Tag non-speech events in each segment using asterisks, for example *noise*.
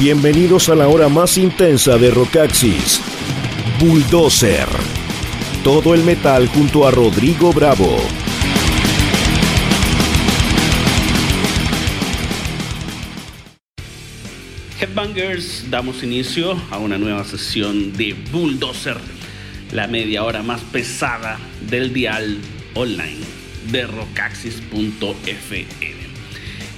Bienvenidos a la hora más intensa de Rockaxis. Bulldozer. Todo el metal junto a Rodrigo Bravo. Headbangers, damos inicio a una nueva sesión de Bulldozer, la media hora más pesada del dial online de rockaxis.fm.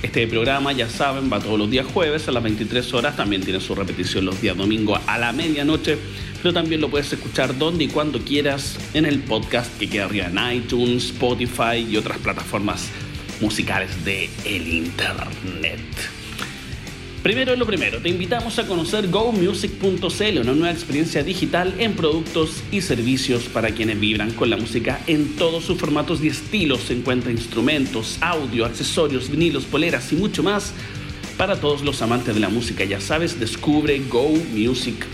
Este programa, ya saben, va todos los días jueves a las 23 horas, también tiene su repetición los días domingo a la medianoche, pero también lo puedes escuchar donde y cuando quieras en el podcast que queda arriba en iTunes, Spotify y otras plataformas musicales de el internet. Primero lo primero, te invitamos a conocer gomusic.cl, una nueva experiencia digital en productos y servicios para quienes vibran con la música en todos sus formatos y estilos. Se encuentra instrumentos, audio, accesorios, vinilos, poleras y mucho más para todos los amantes de la música. Ya sabes, descubre gomusic.cl.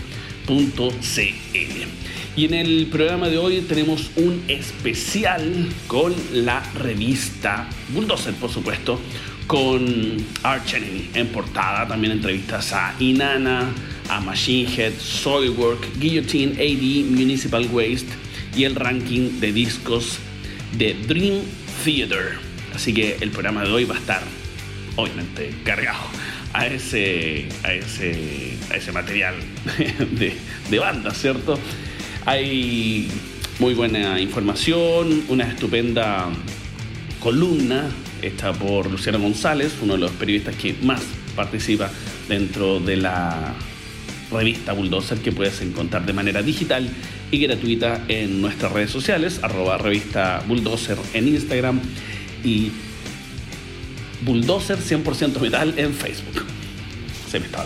Y en el programa de hoy tenemos un especial con la revista Bulldozer, por supuesto con Arch Enemy en portada, también entrevistas a Inanna, a Machine Head, Soilwork, Guillotine, AD, Municipal Waste y el ranking de discos de Dream Theater. Así que el programa de hoy va a estar obviamente cargado a ese, a ese, a ese material *laughs* de, de banda, ¿cierto? Hay muy buena información, una estupenda columna está por Luciano González, uno de los periodistas que más participa dentro de la revista Bulldozer que puedes encontrar de manera digital y gratuita en nuestras redes sociales, arroba revista Bulldozer en Instagram y Bulldozer 100% metal en Facebook. Se me estaba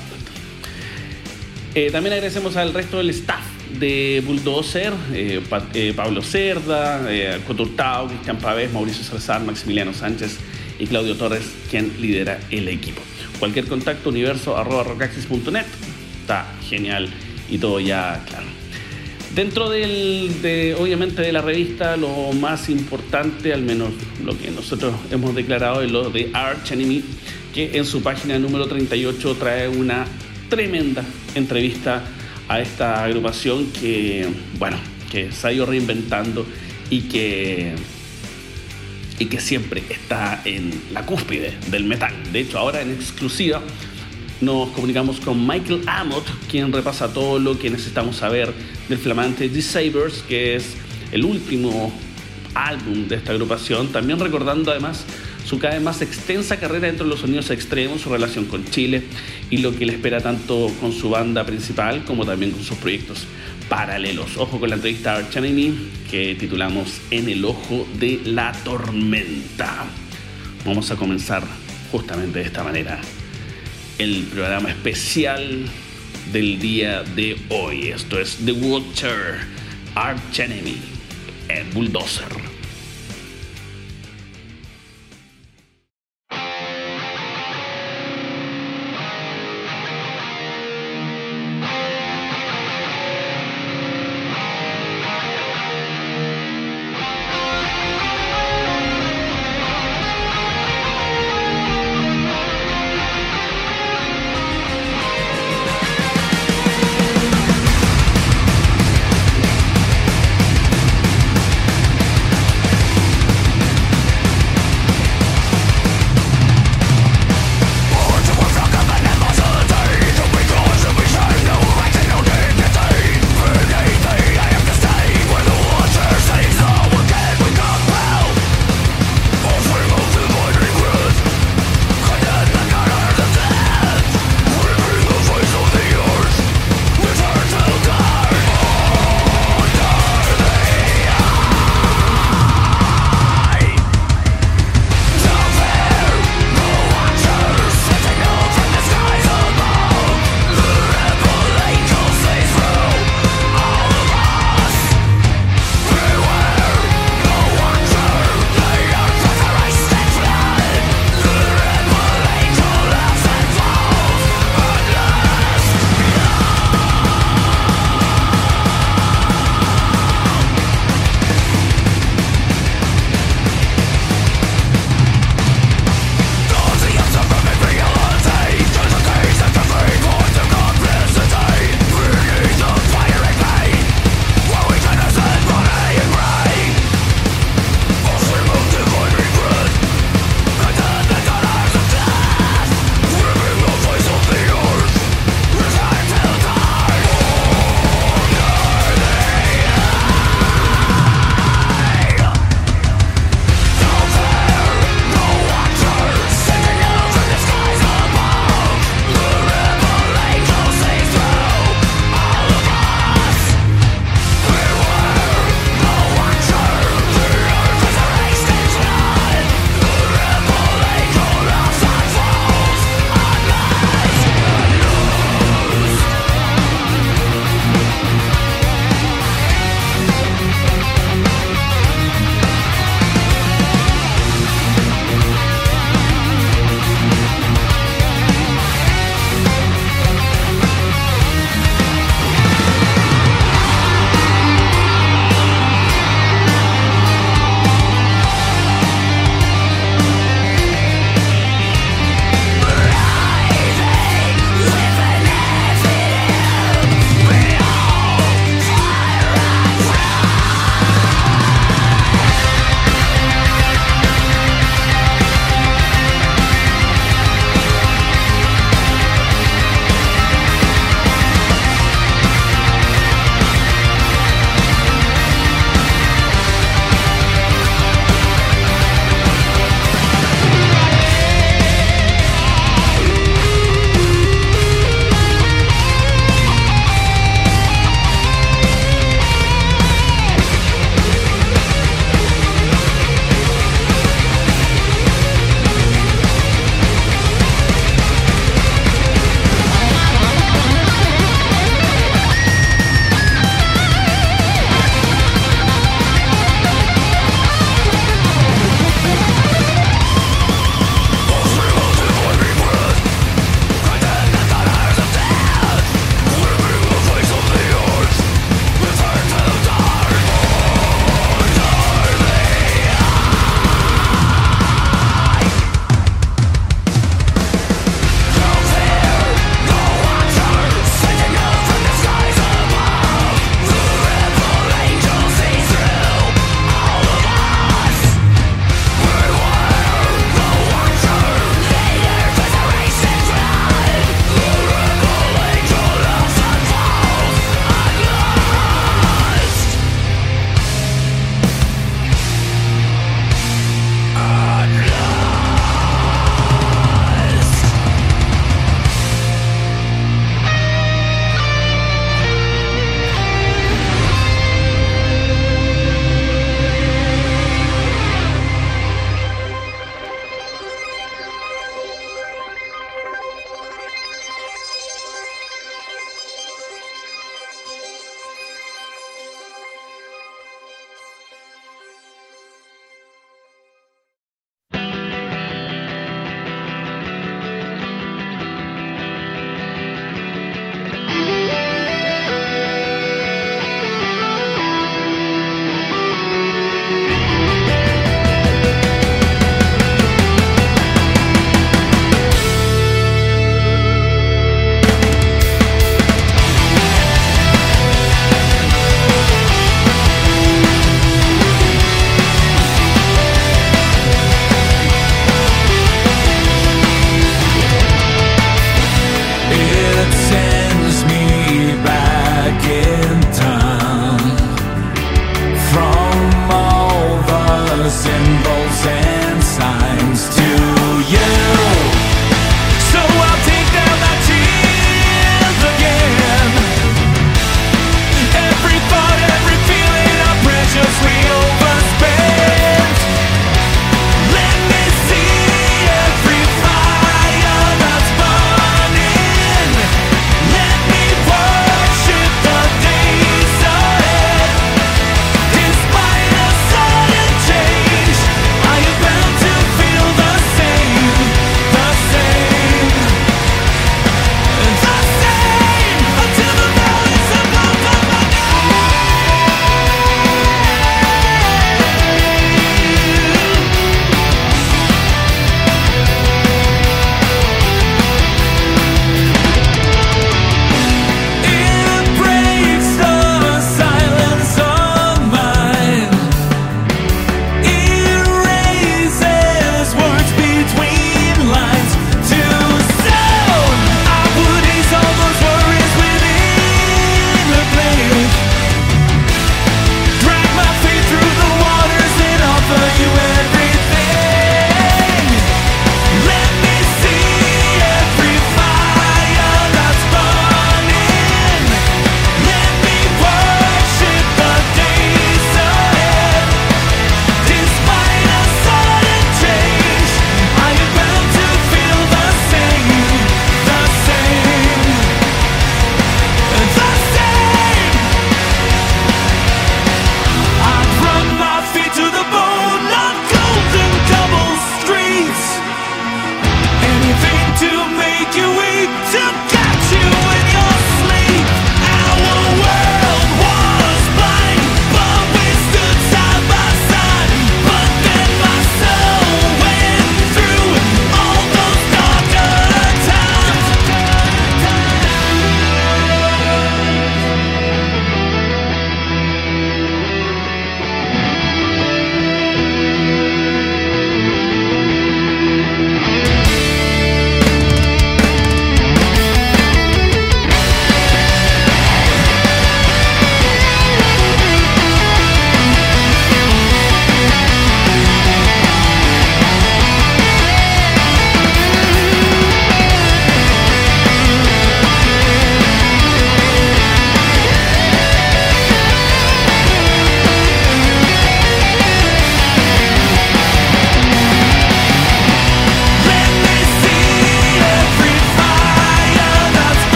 eh, también agradecemos al resto del staff de Bulldozer, eh, eh, Pablo Cerda, eh, Coturtao, Cristian Pavés, Mauricio Salazar, Maximiliano Sánchez y Claudio Torres, quien lidera el equipo. Cualquier contacto, universo arroba rocaxis.net, está genial y todo ya claro. Dentro de, obviamente, de la revista, lo más importante, al menos lo que nosotros hemos declarado, es lo de Arch Enemy, que en su página número 38 trae una tremenda entrevista a esta agrupación que, bueno, que se ha ido reinventando y que, y que siempre está en la cúspide del metal. De hecho, ahora en exclusiva nos comunicamos con Michael Amott, quien repasa todo lo que necesitamos saber del flamante Sabers, que es el último álbum de esta agrupación, también recordando además su cada vez más extensa carrera dentro de los sonidos extremos, su relación con Chile y lo que le espera tanto con su banda principal como también con sus proyectos paralelos. Ojo con la entrevista a Arch que titulamos En el ojo de la tormenta. Vamos a comenzar justamente de esta manera el programa especial del día de hoy. Esto es The Watcher, Arch Enemy, en Bulldozer.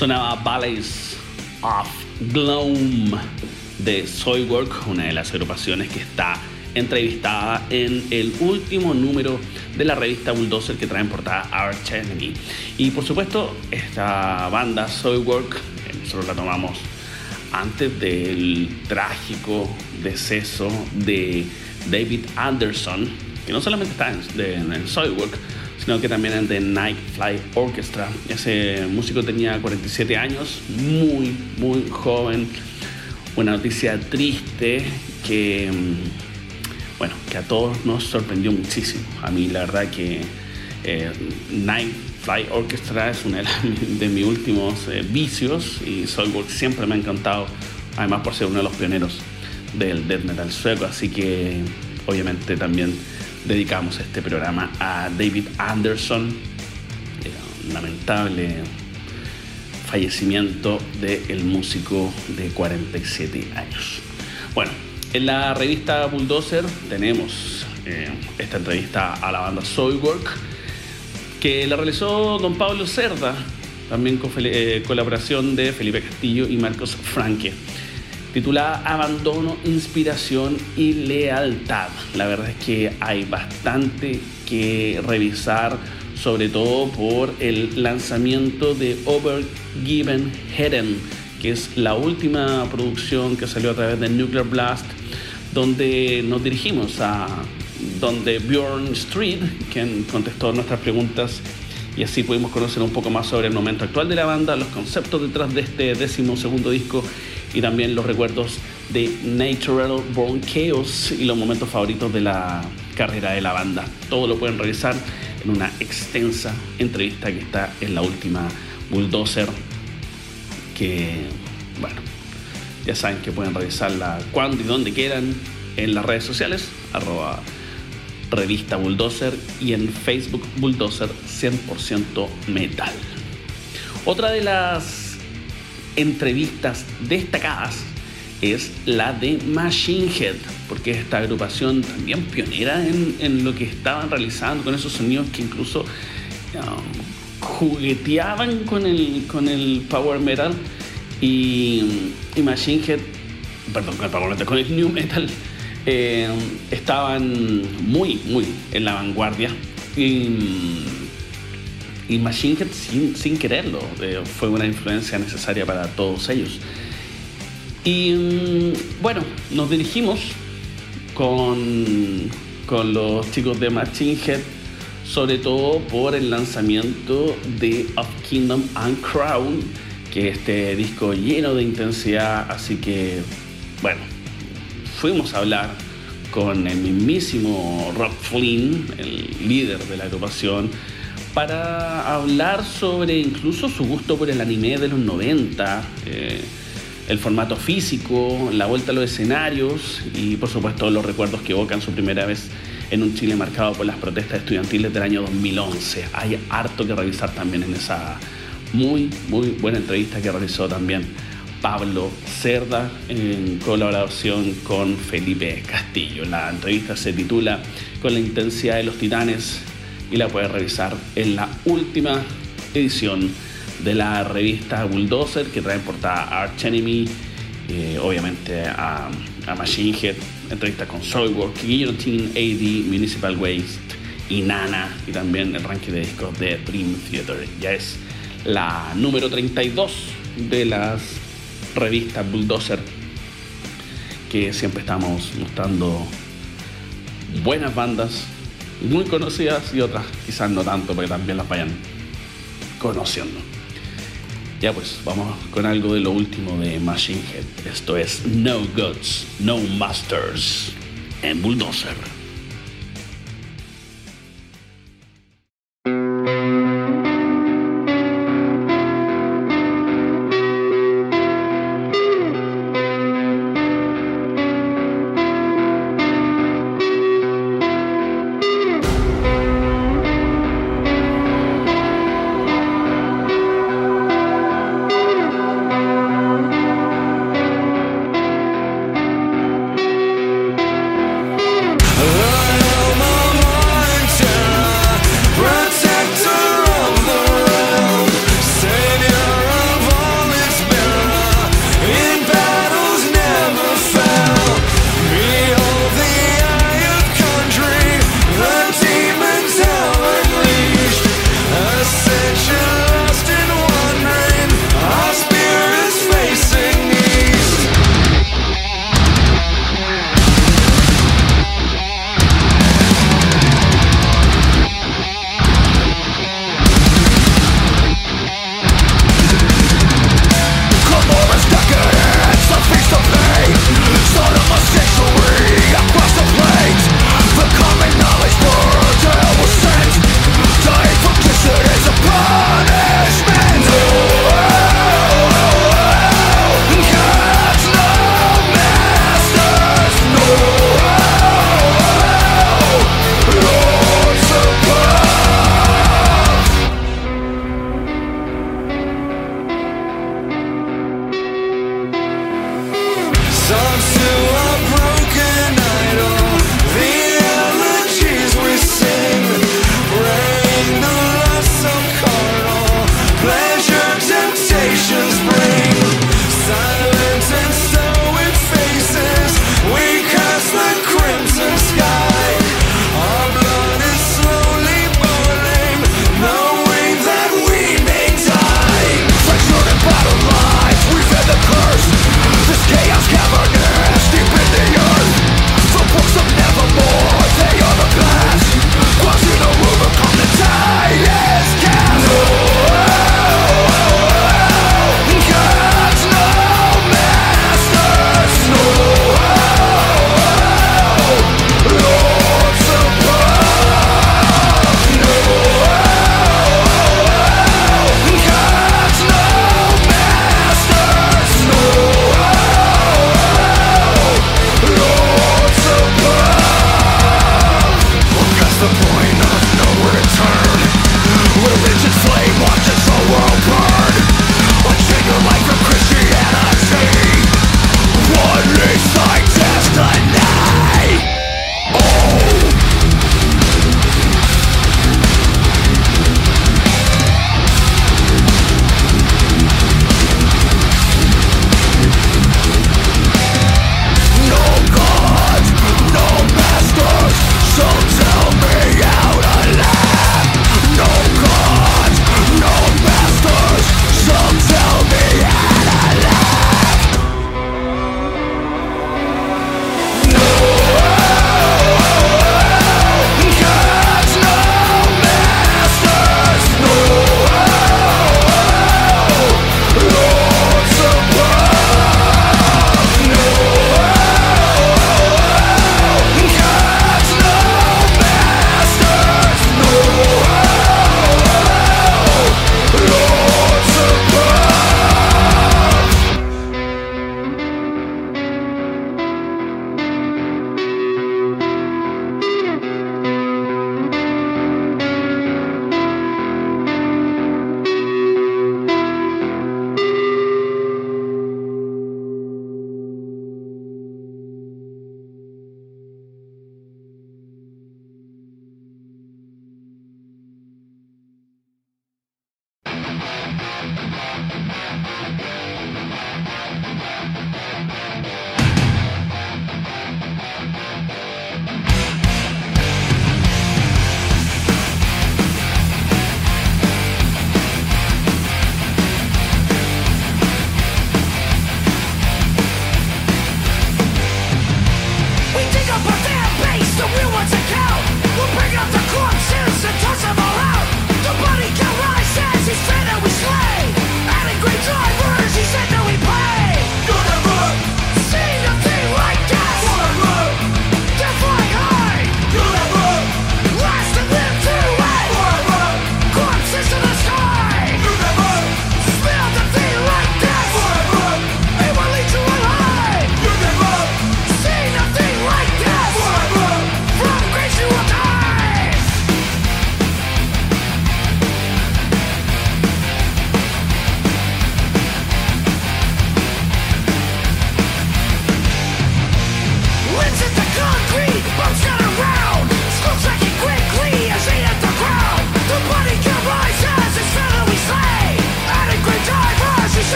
Sonaba Ballets of Gloom de Soilwork, una de las agrupaciones que está entrevistada en el último número de la revista Bulldozer que trae en portada Arch Enemy. Y por supuesto, esta banda Soilwork, eh, nosotros la tomamos antes del trágico deceso de David Anderson, que no solamente está en, en Soilwork, sino que también en The Night Fly Orchestra. Ese músico tenía 47 años, muy, muy joven. Una noticia triste que, mm, bueno, que a todos nos sorprendió muchísimo. A mí la verdad que eh, Night Fly Orchestra es uno *laughs* de, mis últimos eh, vicios y Soulwork siempre me ha encantado, además por ser uno de los pioneros del death metal sueco, así que obviamente también dedicamos este programa a David Anderson, eh, lamentable fallecimiento del músico de 47 años. Bueno, en la revista Bulldozer tenemos eh, esta entrevista a la banda Soilwork, que la realizó don Pablo Cerda, también con eh, colaboración de Felipe Castillo y Marcos Franque titulada Abandono, Inspiración y Lealtad. La verdad es que hay bastante que revisar, sobre todo por el lanzamiento de Overgiven Heaven, que es la última producción que salió a través de Nuclear Blast, donde nos dirigimos a donde Bjorn Street, quien contestó nuestras preguntas y así pudimos conocer un poco más sobre el momento actual de la banda, los conceptos detrás de este décimo segundo disco y también los recuerdos de Natural Born Chaos y los momentos favoritos de la carrera de la banda. Todo lo pueden revisar en una extensa entrevista que está en la última Bulldozer, que bueno, ya saben que pueden revisarla cuando y donde quieran en las redes sociales, arroba revista Bulldozer y en Facebook Bulldozer 100% Metal. Otra de las entrevistas destacadas es la de Machine Head, porque esta agrupación también pionera en, lo que estaban realizando con esos sonidos que incluso um, jugueteaban con el, con el power metal y, Machine Head, perdón, con el power metal, con el new metal eh, estaban muy, muy en la vanguardia. Y, y Machine Head, sin, quererlo, eh, fue una influencia necesaria para todos ellos. Y mm, bueno, nos dirigimos con, con los chicos de Machine Head, sobre todo por el lanzamiento de Of Kingdom and Crown, que es este disco lleno de intensidad, así que bueno, fuimos a hablar con el mismísimo Rob Flynn, el líder de la agrupación, para hablar sobre incluso su gusto por el anime de los 90, eh, el formato físico, la vuelta a los escenarios y por supuesto los recuerdos que evocan su primera vez en un Chile marcado por las protestas estudiantiles del año 2011. Hay harto que revisar también en esa muy, muy buena entrevista que realizó también Pablo Cerda en colaboración con Felipe Castillo. La entrevista se titula Con la intensidad de los titanes y la puedes revisar en la última edición de la revista Bulldozer que trae en portada Arch Enemy, eh, obviamente a, Machine Head, entrevista con Soilwork, Guillotine, AD, Municipal Waste y Nana y también el ranking de discos de Dream Theater. Ya es la número 32 de las revista Bulldozer, que siempre estamos mostrando buenas bandas, muy conocidas y otras quizás no tanto, porque también las vayan conociendo. Ya pues, vamos con algo de lo último de Machine Head. Esto es No Gods, No Masters en Bulldozer.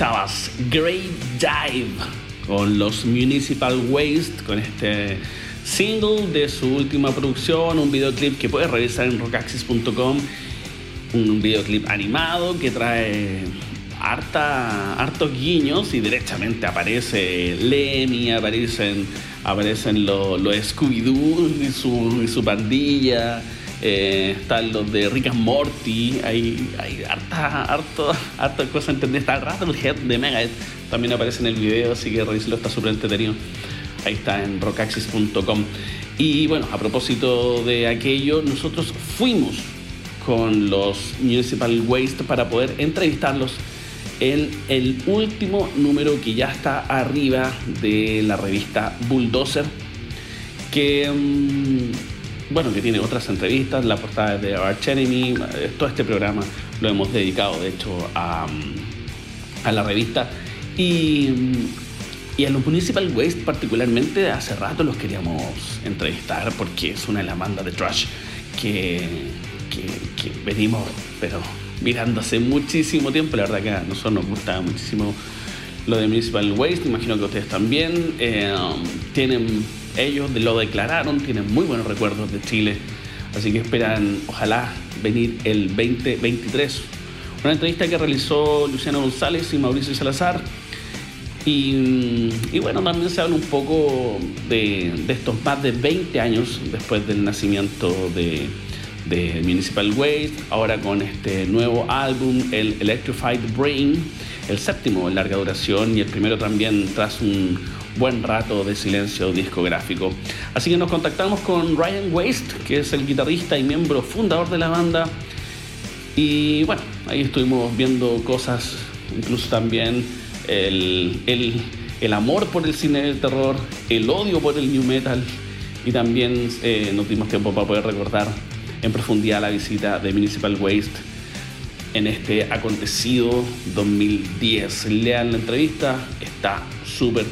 Escuchabas Great Dive con los Municipal Waste, con este single de su última producción, un videoclip que puedes revisar en rockaxis.com, un videoclip animado que trae harta, hartos guiños y derechamente aparece Lemmy, aparecen, aparecen los, los Scooby-Doo y su, y su pandilla. Eh, están los de Rick and Morty, hay, hay harta, harta, harta cosa entender. Está el Head de Megadeth, también aparece en el video, así que revíselo, está súper entretenido. Ahí está en rockaxis.com. Y bueno, a propósito de aquello, nosotros fuimos con los Municipal Waste para poder entrevistarlos en el último número que ya está arriba de la revista Bulldozer, que mm, bueno, que tiene otras entrevistas, la portada de Arch Enemy, todo este programa lo hemos dedicado de hecho a, mm, a la revista y, mm, y, a los Municipal Waste particularmente hace rato los queríamos entrevistar porque es una de las bandas de trash que, que, venimos pero mirando hace muchísimo tiempo. La verdad que a nosotros nos gusta muchísimo lo de Municipal Waste, imagino que ustedes también. Eh, tienen, ellos lo declararon, tienen muy buenos recuerdos de Chile, así que esperan, ojalá, venir el 2023. Una entrevista que realizó Luciano González y Mauricio Salazar. Y, bueno, también se habla un poco de, de estos más de 20 años después del nacimiento de, de Municipal Waste, ahora con este nuevo álbum, el Electrified Brain, el séptimo en larga duración y el primero también tras un buen rato de silencio discográfico. Así que nos contactamos con Ryan Waste, que es el guitarrista y miembro fundador de la banda. Y bueno, ahí estuvimos viendo cosas, incluso también el, el, amor por el cine de terror, el odio por el new metal y también eh, nos dimos tiempo para poder recordar en profundidad la visita de Municipal Waste en este acontecido 2010. Lean la entrevista, está súper,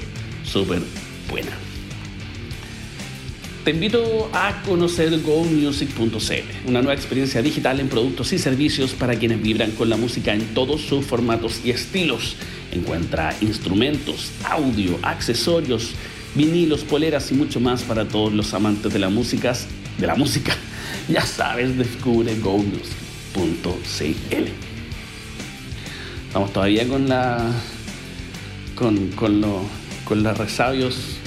súper buena. Te invito a conocer gomusic.cl, una nueva experiencia digital en productos y servicios para quienes vibran con la música en todos sus formatos y estilos. Encuentra instrumentos, audio, accesorios, vinilos, poleras y mucho más para todos los amantes de la música, de la música *laughs* ya sabes, descubre gonews.cl. Estamos todavía con la. con, con, lo, con los resabios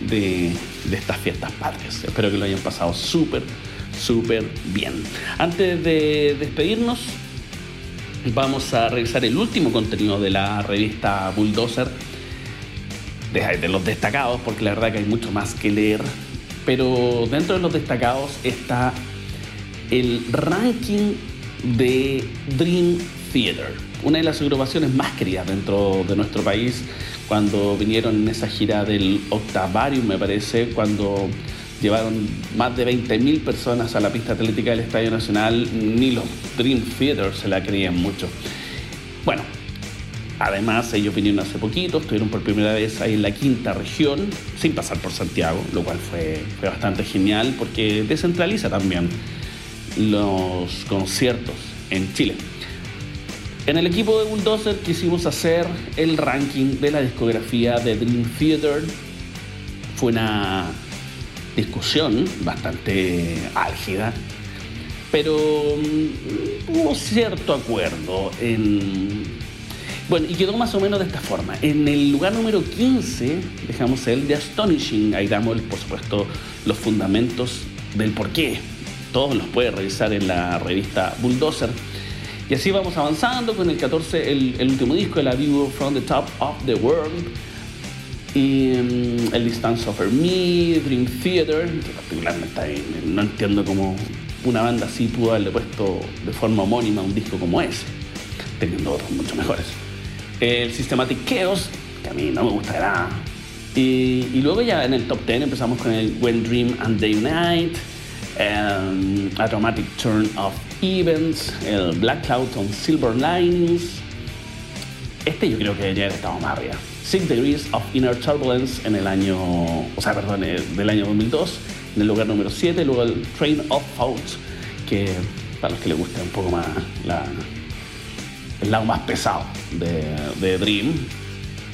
de, estas fiestas patrias. Espero que lo hayan pasado súper, súper bien. Antes de despedirnos, vamos a revisar el último contenido de la revista Bulldozer. De, de los destacados, porque la verdad que hay mucho más que leer. Pero dentro de los destacados está el ranking de Dream Theater, una de las agrupaciones más queridas dentro de nuestro país cuando vinieron en esa gira del Octavarium, me parece, cuando llevaron más de 20.000 personas a la pista atlética del Estadio Nacional, ni los Dream Theater se la creían mucho. Bueno, además ellos vinieron hace poquito, estuvieron por primera vez ahí en la quinta región, sin pasar por Santiago, lo cual fue, fue bastante genial porque descentraliza también los conciertos en Chile. En el equipo de Bulldozer quisimos hacer el ranking de la discografía de Dream Theater. Fue una discusión bastante álgida, pero mm, hubo cierto acuerdo en... Bueno, y quedó más o menos de esta forma. En el lugar número 15 dejamos el de Astonishing. Ahí damos, por supuesto, los fundamentos del porqué todos los puede revisar en la revista Bulldozer. Y así vamos avanzando con el 14, el, último disco, la View from the Top of the World. Y mm, el Distance Over Me, Dream Theater, que particularmente no entiendo cómo una banda así pudo haberle puesto de forma homónima un disco como ese, teniendo otros mucho mejores. El Systematic Chaos, que a mí no me gusta nada. Y, y luego ya en el top 10 empezamos con el When Dream and Day Night, um, A Dramatic Turn of Events, el Black Cloud on Silver Linings. Este yo creo que debería haber estado más arriba. Six Degrees of Inner Turbulence en el año, o sea, perdón, eh, del año 2002, en el lugar número 7, luego el Train of Thoughts, que para los que les guste un poco más el lado más pesado de, Dream.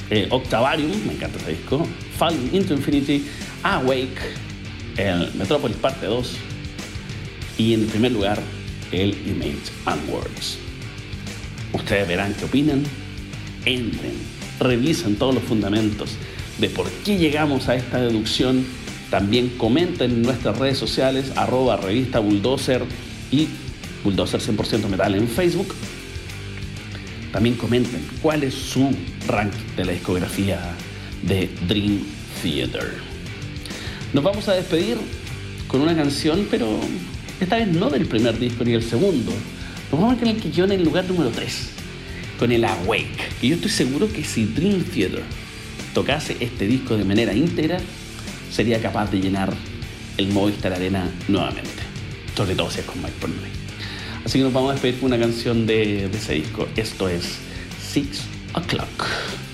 Eh, Octavarium, me encanta ese disco. Falling into Infinity, Awake, el Metropolis Parte 2. Y en primer lugar, el Image and Words. Ustedes verán qué opinan. Entren, revisen todos los fundamentos de por qué llegamos a esta deducción. También comenten en nuestras redes sociales, arroba revista Bulldozer y Bulldozer 100% Metal en Facebook. También comenten cuál es su ranking de la discografía de Dream Theater. Nos vamos a despedir con una canción, pero esta vez no del primer disco ni del segundo. Nos vamos a el que quedó en el lugar número 3, con el Awake. Y yo estoy seguro que si Dream Theater tocase este disco de manera íntegra, sería capaz de llenar el Movistar Arena nuevamente. Sobre todo si es con Mike Pornoy. Así que nos vamos a despedir con una canción de ese disco. Esto es Six O'Clock.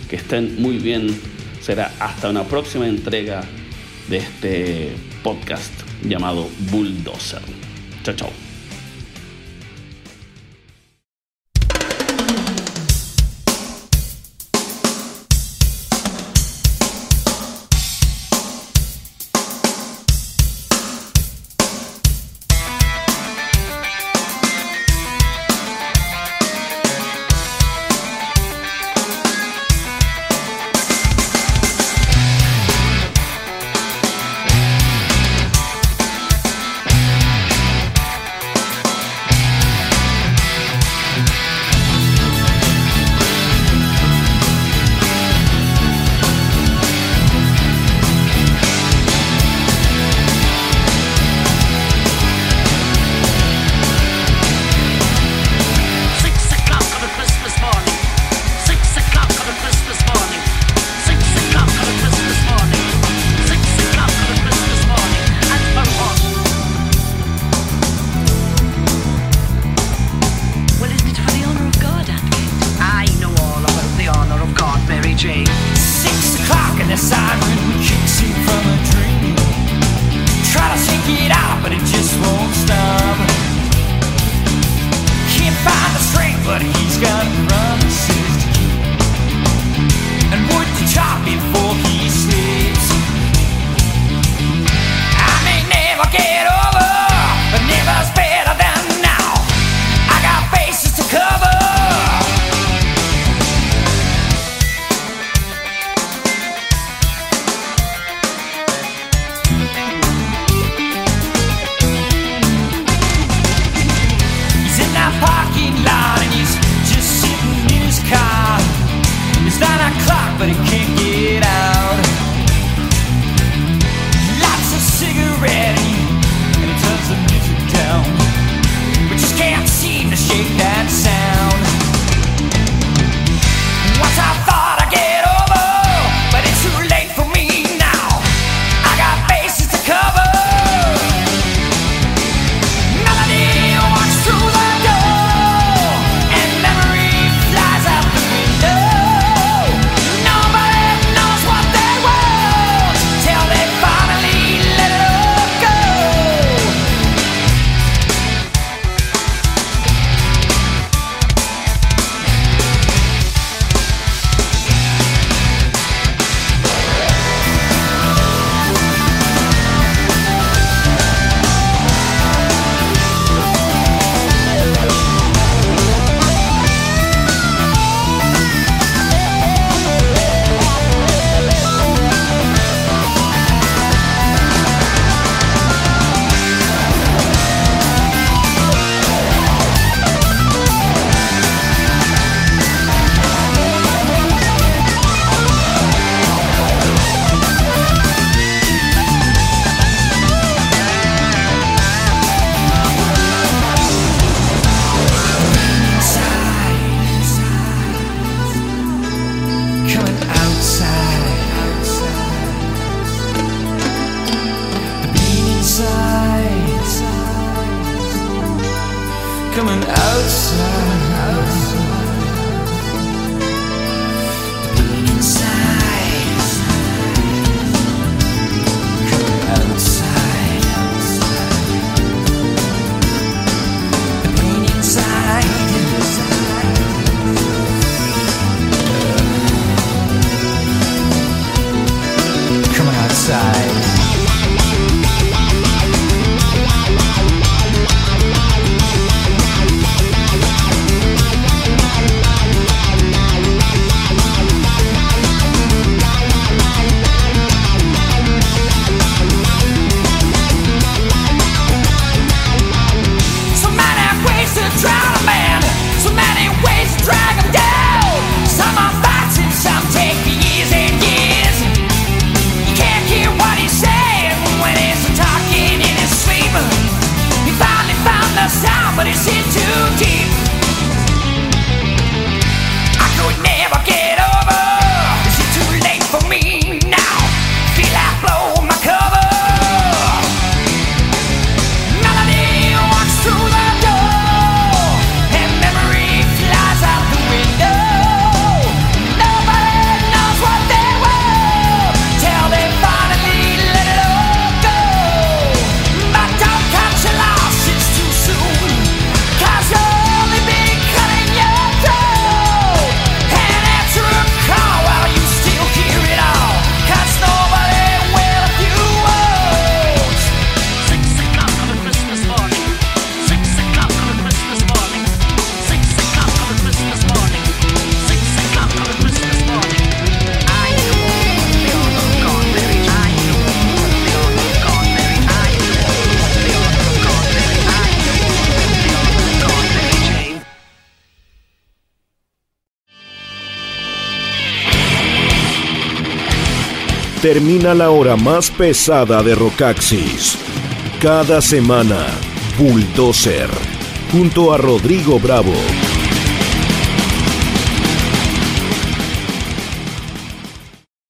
Que estén muy bien. Será hasta una próxima entrega de este podcast llamado Bulldozer. 这种 termina la hora más pesada de Rocaxis. Cada semana, Bulldozer, junto a Rodrigo Bravo.